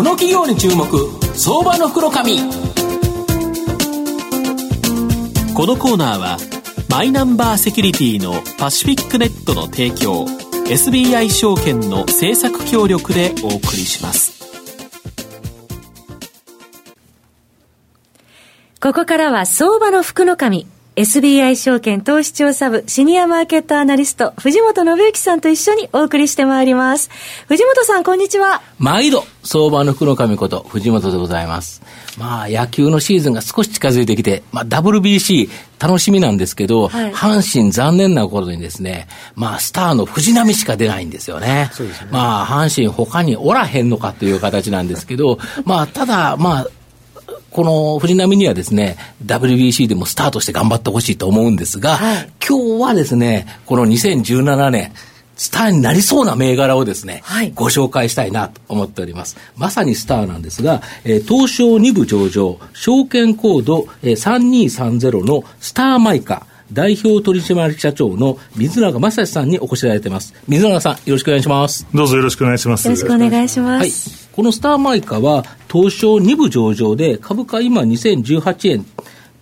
この企業に注目相場の袋紙。このコーナーはマイナンバーセキュリティのパシフィックネットの提供 SBI 証券の政策協力でお送りします。ここからは相場の福の神 SBI 証券投資調査部シニアマーケットアナリスト藤本信之さんと一緒にお送りしてまいります。藤本さんこんにちは。毎度相場の福の神こと藤本でございます。まあ野球のシーズンが少し近づいてきて、まあ WBC 楽しみなんですけど、はい、阪神残念なことにですね、まあスターの藤浪しか出ないんですよね。ねまあ阪神他におらへんのかという形なんですけど、まあただまあこの藤波にはですね、WBC でもスタートして頑張ってほしいと思うんですが、はい、今日はですね、この2017年、スターになりそうな銘柄をですね、はい、ご紹介したいなと思っております。まさにスターなんですが、えー、東証2部上場、証券コード、えー、3230のスターマイカ、代表取締役社長の水永正史さんにお越しいただいてます。水永さん、よろしくお願いします。どうぞよろしくお願いします。よろしくお願いします。はい。このスターマイカは、東証2部上場で、株価今2018円、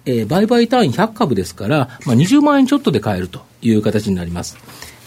えー、売買単位100株ですから、まあ、20万円ちょっとで買えるという形になります。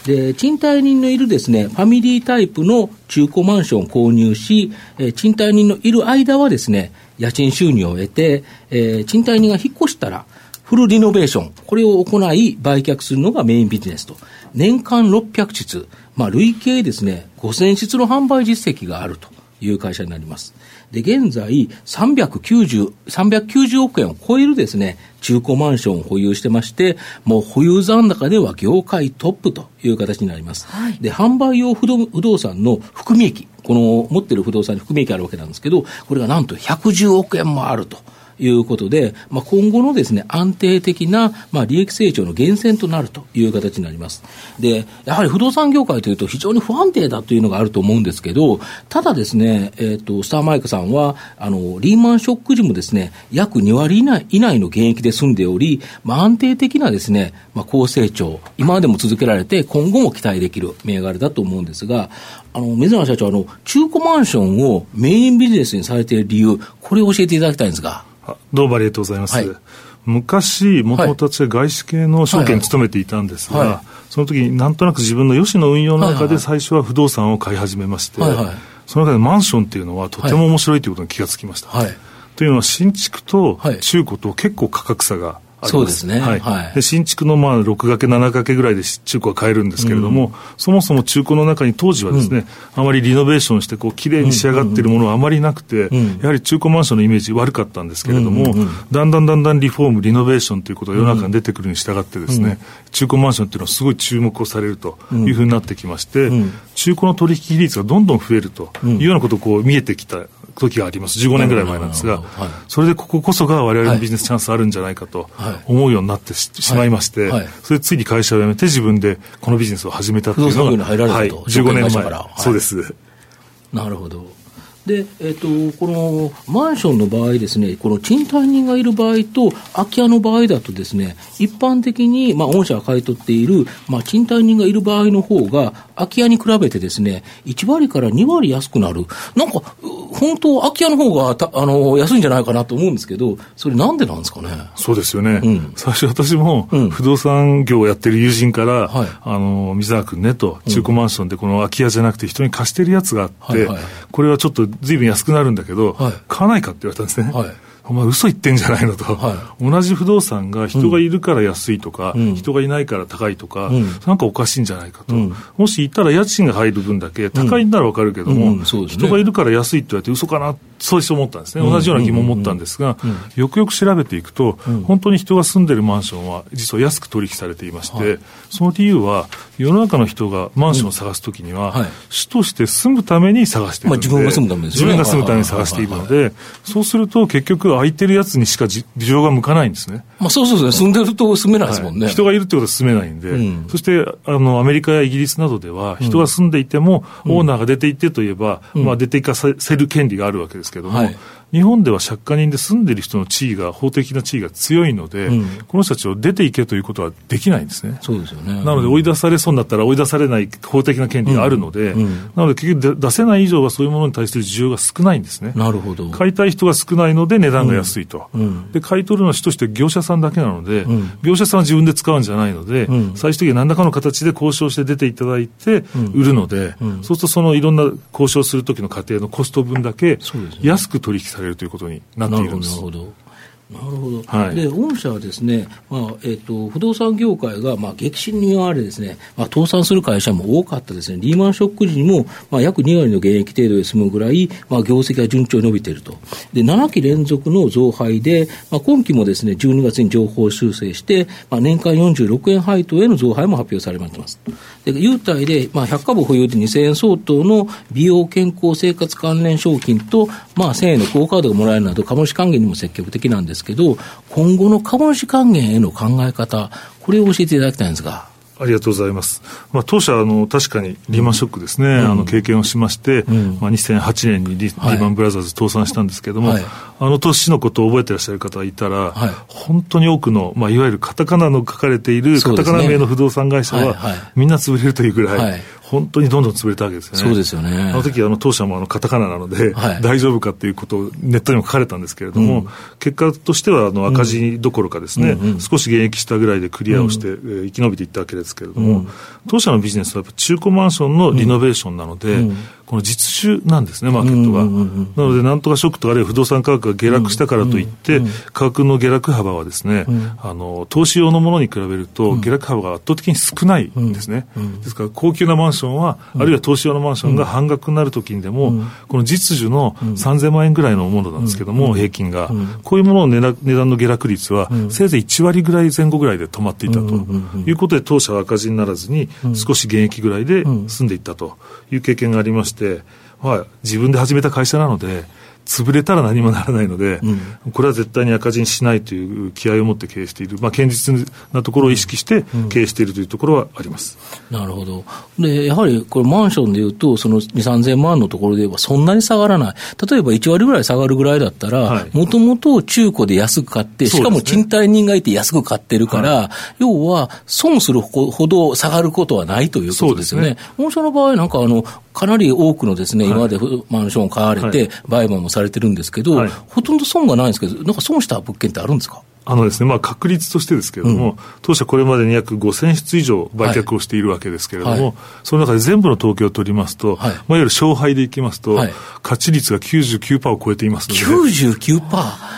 で、賃貸人のいるですね、ファミリータイプの中古マンションを購入し、えー、賃貸人のいる間はですね、家賃収入を得て、えー、賃貸人が引っ越したら、フルリノベーション、これを行い売却するのがメインビジネスと。年間600室、まあ累計ですね、5000室の販売実績があるという会社になります。で、現在390、390億円を超えるですね、中古マンションを保有してまして、もう保有残高では業界トップという形になります。はい、で、販売用不動産の含み益、この持ってる不動産に含み益あるわけなんですけど、これがなんと110億円もあると。いうことで、まあ、今後のですね、安定的な、まあ、利益成長の源泉となるという形になります。で、やはり不動産業界というと非常に不安定だというのがあると思うんですけど、ただですね、えっ、ー、と、スターマイクさんは、あの、リーマンショック時もですね、約2割以内以内の現役で済んでおり、まあ、安定的なですね、まあ、高成長、今までも続けられて、今後も期待できる銘柄だと思うんですが、あの、水野社長、あの、中古マンションをメインビジネスにされている理由、これを教えていただきたいんですが。どうもありがとうございます。はい、昔、もともと私は外資系の証券に勤めていたんですが、はい。はい、その時になんとなく自分の吉の運用の中で最初は不動産を買い始めまして、はいはい、その中でマンションっていうのはとても面白いということに気がつきました。というのは新築と中古と結構価格差がそうですね。はい。はい、で新築のまあ6掛け、7掛けぐらいで中古は買えるんですけれども、うん、そもそも中古の中に当時はですね、うん、あまりリノベーションしてこう綺麗に仕上がっているものはあまりなくて、うん、やはり中古マンションのイメージ悪かったんですけれども、だんだんだんだんリフォーム、リノベーションということが世の中に出てくるに従ってですね、中古マンションっていうのはすごい注目をされるというふうになってきまして、中古の取引比率がどんどん増えるというようなことをこう見えてきた時があります。15年ぐらい前なんですが、それでこここそが我々のビジネスチャンスあるんじゃないかと思うようになってしまいまして、それでついに会社を辞めて自分でこのビジネスを始めたというのが、はい、15年前。そうです。なるほど。で、えっ、ー、と、このマンションの場合ですね、この賃貸人がいる場合と、空き家の場合だとですね、一般的に、まあ、御社が買い取っている、まあ、賃貸人がいる場合の方が、空き家に比べてですね、1割から2割安くなる。なんか、本当、空き家の方がたあの安いんじゃないかなと思うんですけど、それなんでなんですかね？そうですよね。うん、最初私も、不動産業をやってる友人から、はい、あの、水沢君ねと、中古マンションでこの空き家じゃなくて人に貸してるやつがあって、はいはい、これはちょっとずいぶん安くなるんだけど、はい、買わないかって言われたんですね。はいお前嘘言ってんじゃないのと、はい、同じ不動産が人がいるから安いとか、うん、人がいないから高いとか、うん、なんかおかしいんじゃないかと、うん、もしいたら家賃が入る分だけ高いんならわかるけども、ね、人がいるから安いって言われて嘘かなそうして思ったんですね、同じような疑問を持ったんですが、よくよく調べていくと、本当に人が住んでるマンションは実は安く取引されていまして、はい、その理由は世の中の人がマンションを探すときには、はい、主として住むために探しているので、まあ、自分が住むためです、ね、自分が住むために探しているので、そうすると結局空いてるやつにしか事情が向かないんですね。まあ、そうそうそう、住んでると住めないですもんね。はい、人がいるってことは住めないんで、うん、そしてあのアメリカやイギリスなどでは、人が住んでいても、オーナーが出ていってといえば、うん、まあ、出ていかせる権利があるわけですけども、はい。日本では借家人で住んでる人の地位が、法的な地位が強いので、うん、この人たちを出ていけということはできないんですね。そうですよね。なので、追い出されそうになったら追い出されない法的な権利があるので、うん。うん、なので結局出せない以上はそういうものに対する需要が少ないんですね。なるほど。買いたい人が少ないので値段が安いと。で、買い取るのは主として業者さんだけなので、業者さんは自分で使うんじゃないので、最終的に何らかの形で交渉して出ていただいて、売るので、そうするとそのいろんな交渉するときの過程のコスト分だけ安く取引されるということになっているんです。なるほどなるほど、はい、で御社はですね、まあえーと、不動産業界が、まあ、激震にわれですね、まあ、倒産する会社も多かったですね、リーマンショック時にも、まあ、約2割の減益程度で済むぐらい、まあ、業績が順調に伸びていると、で7期連続の増配で、まあ、今期もですね12月に情報修正して、まあ、年間46円配当への増配も発表されてます。で優待で、まあ、100株保有で2000円相当の美容健康生活関連商品と、まあ、1000円のクオカードがもらえるなど、株主還元にも積極的なんですけど、今後の株主還元への考え方、これを教えていただきたいんですが。ありがとうございます。まあ、当社あの、確かにリーマンショックですね、うん、あの経験をしまして、うん、まあ、2008年にリ,、リーマンブラザーズ倒産したんですけれども、はい、あの年のことを覚えてらっしゃる方がいたら、はい、本当に多くの、まあ、いわゆるカタカナの書かれている、カタカナ名の不動産会社は、みんな潰れるというぐらい、本当にどんどん潰れたわけですよね。そうですよね。あの時あの当社もあのカタカナなので、はい、大丈夫かっていうことをネットにも書かれたんですけれども、うん、結果としてはあの赤字どころかですね、うんうん、少し減益したぐらいでクリアをして、うん、生き延びていったわけですけれども、うん、当社のビジネスはやっぱ中古マンションのリノベーションなので、この実需なんですね、マーケットが。なので、なんとかショックとかあるいは不動産価格が下落したからといって、価格の下落幅はですね、あの、投資用のものに比べると、下落幅が圧倒的に少ないんですね。ですから、高級なマンションは、あるいは投資用のマンションが半額になるときにでも、この実需の3000万円ぐらいのものなんですけども、平均が。こういうものの値段の下落率は、せいぜい1割ぐらい前後ぐらいで止まっていたと。いうことで、当社は赤字にならずに、少し減益ぐらいで済んでいったという経験がありまして、まあ、自分で始めた会社なので、潰れたら何もならないので、うん、これは絶対に赤字にしないという気合を持って経営している、まあ、堅実なところを意識して経営しているというところはあります、うん、なるほど。で、やはりこれ、マンションでいうと、その2、3000万のところで言えば、そんなに下がらない、例えば1割ぐらい下がるぐらいだったら、もともと中古で安く買って、しかも賃貸人がいて安く買ってるから、はい、要は損するほど下がることはないということですよね。ね。御社の場合、なんかあの、かなり多くのですね、今までマンションを買われて、売買もされてるんですけど、ほとんど損がないんですけど、なんか損した物件ってあるんですか？あのですね、まあ確率としてですけれども、うん、当社これまでに約5000室以上売却をしているわけですけれども、はい。はい、その中で全部の統計を取りますと、はい、まあ、いわゆる勝敗でいきますと、はい、勝ち率が99%を超えていますので。99%?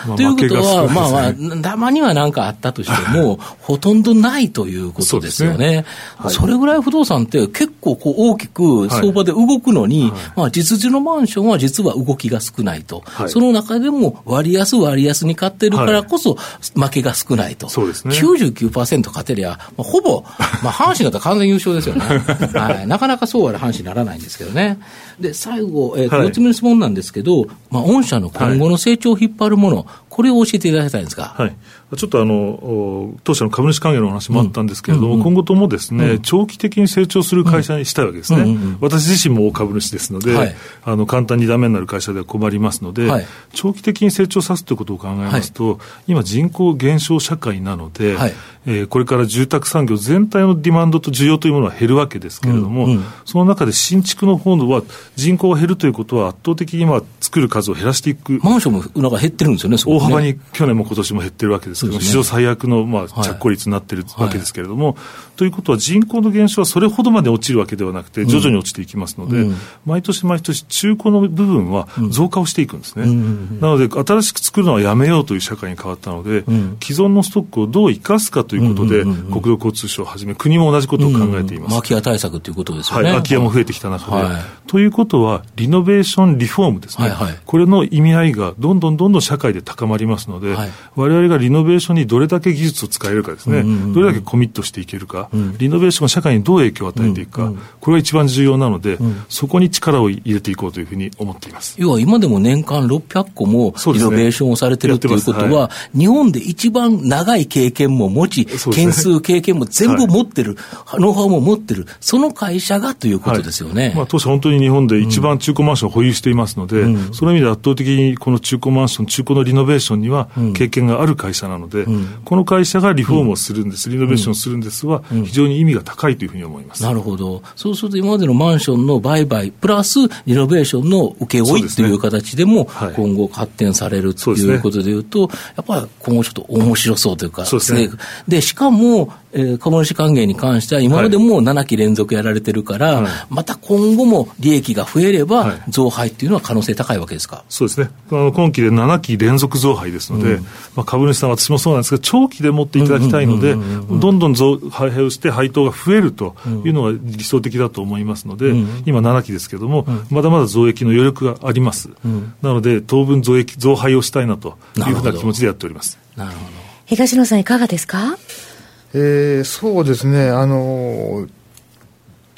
まあ、ということは、まあまあ、たまには何かあったとしても、ほとんどないということですよね。そ、ね、それぐらい不動産って結構こう大きく相場で動くのに、まあ実需のマンションは実は動きが少ないと。その中でも割安割安に買ってるからこそ、負けが少ないと。そうですね。99%勝てりゃ、まあ、ほぼ、まあ、阪神だったら完全優勝ですよね。はい。なかなかそうは阪神にならないんですけどね。で、最後、えー、4つ目の質問なんですけど、まあ、御社の今後の成長を引っ張るもの、はい、これを教えていただきたいんですか。はい。ちょっとあの、当社の株主還元の話もあったんですけれども、うんうんうん、今後ともですね、うん、長期的に成長する会社にしたいわけですね。うんうんうん、私自身も大株主ですので、はい、あの、簡単にダメになる会社では困りますので、はい、長期的に成長さすということを考えますと、はい、今人口減少社会なので、はい、えー、これから住宅産業全体のディマンドと需要というものは減るわけですけれども、うんうん、その中で新築の方は人口が減るということは圧倒的に今作る数を減らしていく。マンションもなんか減ってるんですよね、大幅に去年も今年も減ってるわけですけども、ね、史上最悪の、まあ、着工率になってるわけですけれども、はいはい、ということは人口の減少はそれほどまで落ちるわけではなくて、徐々に落ちていきますので、うん、毎年毎年中古の部分は増加をしていくんですね。うんなので、新しく作るのはやめようという社会に変わったので、うん、既存のストックをどう生かすかということで、国土交通省をはじめ、国も同じことを考えています。空き家対策ということですよね。はい、空き家も増えてきた中で。はい、ということは、リノベーション、リフォームですね。はいはい、これの意味合いがどんどんどんどん社会で高まりますので、はい、我々がリノノベーションにどれだけ技術を使えるかですね、うんうんうん、どれだけコミットしていけるか、うん、リノベーションが社会にどう影響を与えていくか、うん。うん、これが一番重要なので、うん、そこに力を入れていこうというふうに思っています。要は今でも年間600個もリノベーションをされてると、いうことは、はい、日本で一番長い経験も持ち、件数、経験も全部持ってる、はい、ノウハウも持ってる、その会社がということですよね。はい、まあ、当社、本当に日本で一番中古マンションを保有していますので、うん、その意味で圧倒的にこの中古マンション、中古のリノベーションには経験がある会社なので、うん、この会社がリフォームをするんです、リノベーションをするんですは、非常に意味が高いというふうに思います。なるほど。そうすると今までのマンションの売買、プラスリノベーションの請負いという形でも、今後発展されるということでいうと、やっぱり今後ちょっと面白そうというか、ですね。で、しかも、えー、株主還元に関しては、今までも7期連続やられてるから、はい、また今後も利益が増えれば、増配っていうのは可能性高いわけですか？そうですね、あの今期で7期連続増配ですので、うん、まあ、株主さん、私もそうなんですが、長期で持っていただきたいので、どんどん増配をして、配当が増えるというのが理想的だと思いますので、うん、今、7期ですけれども、うん、まだまだ増益の余力があります。なので、当分増益、増配をしたいなというふうな気持ちでやっております。なるほど。東野さん、いかがですか？えー、そうですね、あの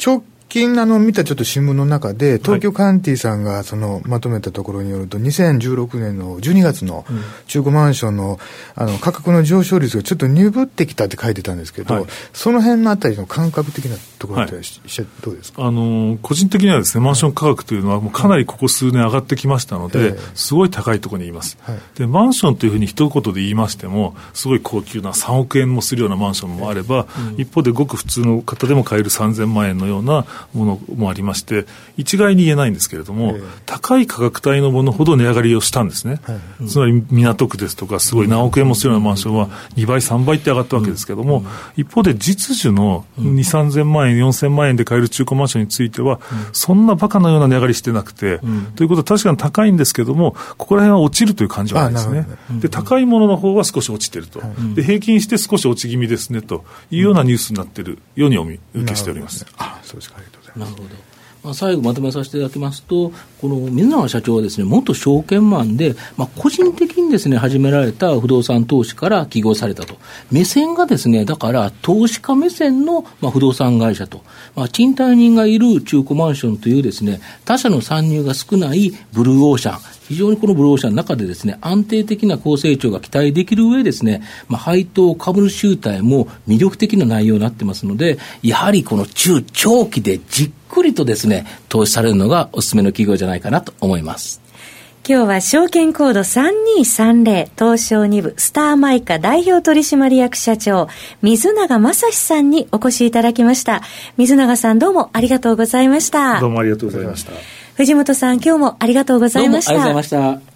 直近あの見たちょっと新聞の中で、東京カンティさんがそのまとめたところによると、2016年の12月の中古マンションのあの価格の上昇率がちょっと鈍ってきたって書いてたんですけど、はい、その辺のあたりの感覚的なところって、はい、どうですか、あの個人的にはですね、マンション価格というのは、もうかなりここ数年上がってきましたので、すごい高いところにいます、はい、で。マンションというふうに一言で言いましても、すごい高級な3億円もするようなマンションもあれば、うん、一方でごく普通の方でも買える3000万円のようなものもありまして、一概に言えないんですけれども、高い価格帯のものほど値上がりをしたんですね、つまり港区ですとか、すごい何億円もするようなマンションは2倍、3倍って上がったわけですけれども、一方で実需の2、3000万円、4000万円で買える中古マンションについては、そんなバカのような値上がりしてなくて、ということは確かに高いんですけれども、ここら辺は落ちるという感じはないですね。で、高いものの方は少し落ちてると。で、平均して少し落ち気味ですねというようなニュースになっているようにお見受けしております。あそうですか。なるほど。まあ、最後まとめさせていただきますと、この水永社長はですね、元証券マンで、まあ、個人的にですね、始められた不動産投資から起業されたと。目線がですね、だから投資家目線の、まあ、不動産会社と、まあ、賃貸人がいる中古マンションというですね、他社の参入が少ないブルーオーシャン、非常にこのブルーオーシャンの中でですね、安定的な高成長が期待できる上ですね、まあ、配当株主集体も魅力的な内容になってますので、やはりこの中長期でじっくりとですね、投資されるのがおすすめの企業じゃないかなと思います。今日は証券コード3230東証2部スターマイカ代表取締役社長水永正史さんにお越しいただきました。水永さんどうもありがとうございました。どうもありがとうございました。藤本さん、今日もありがとうございました。ありがとうございました。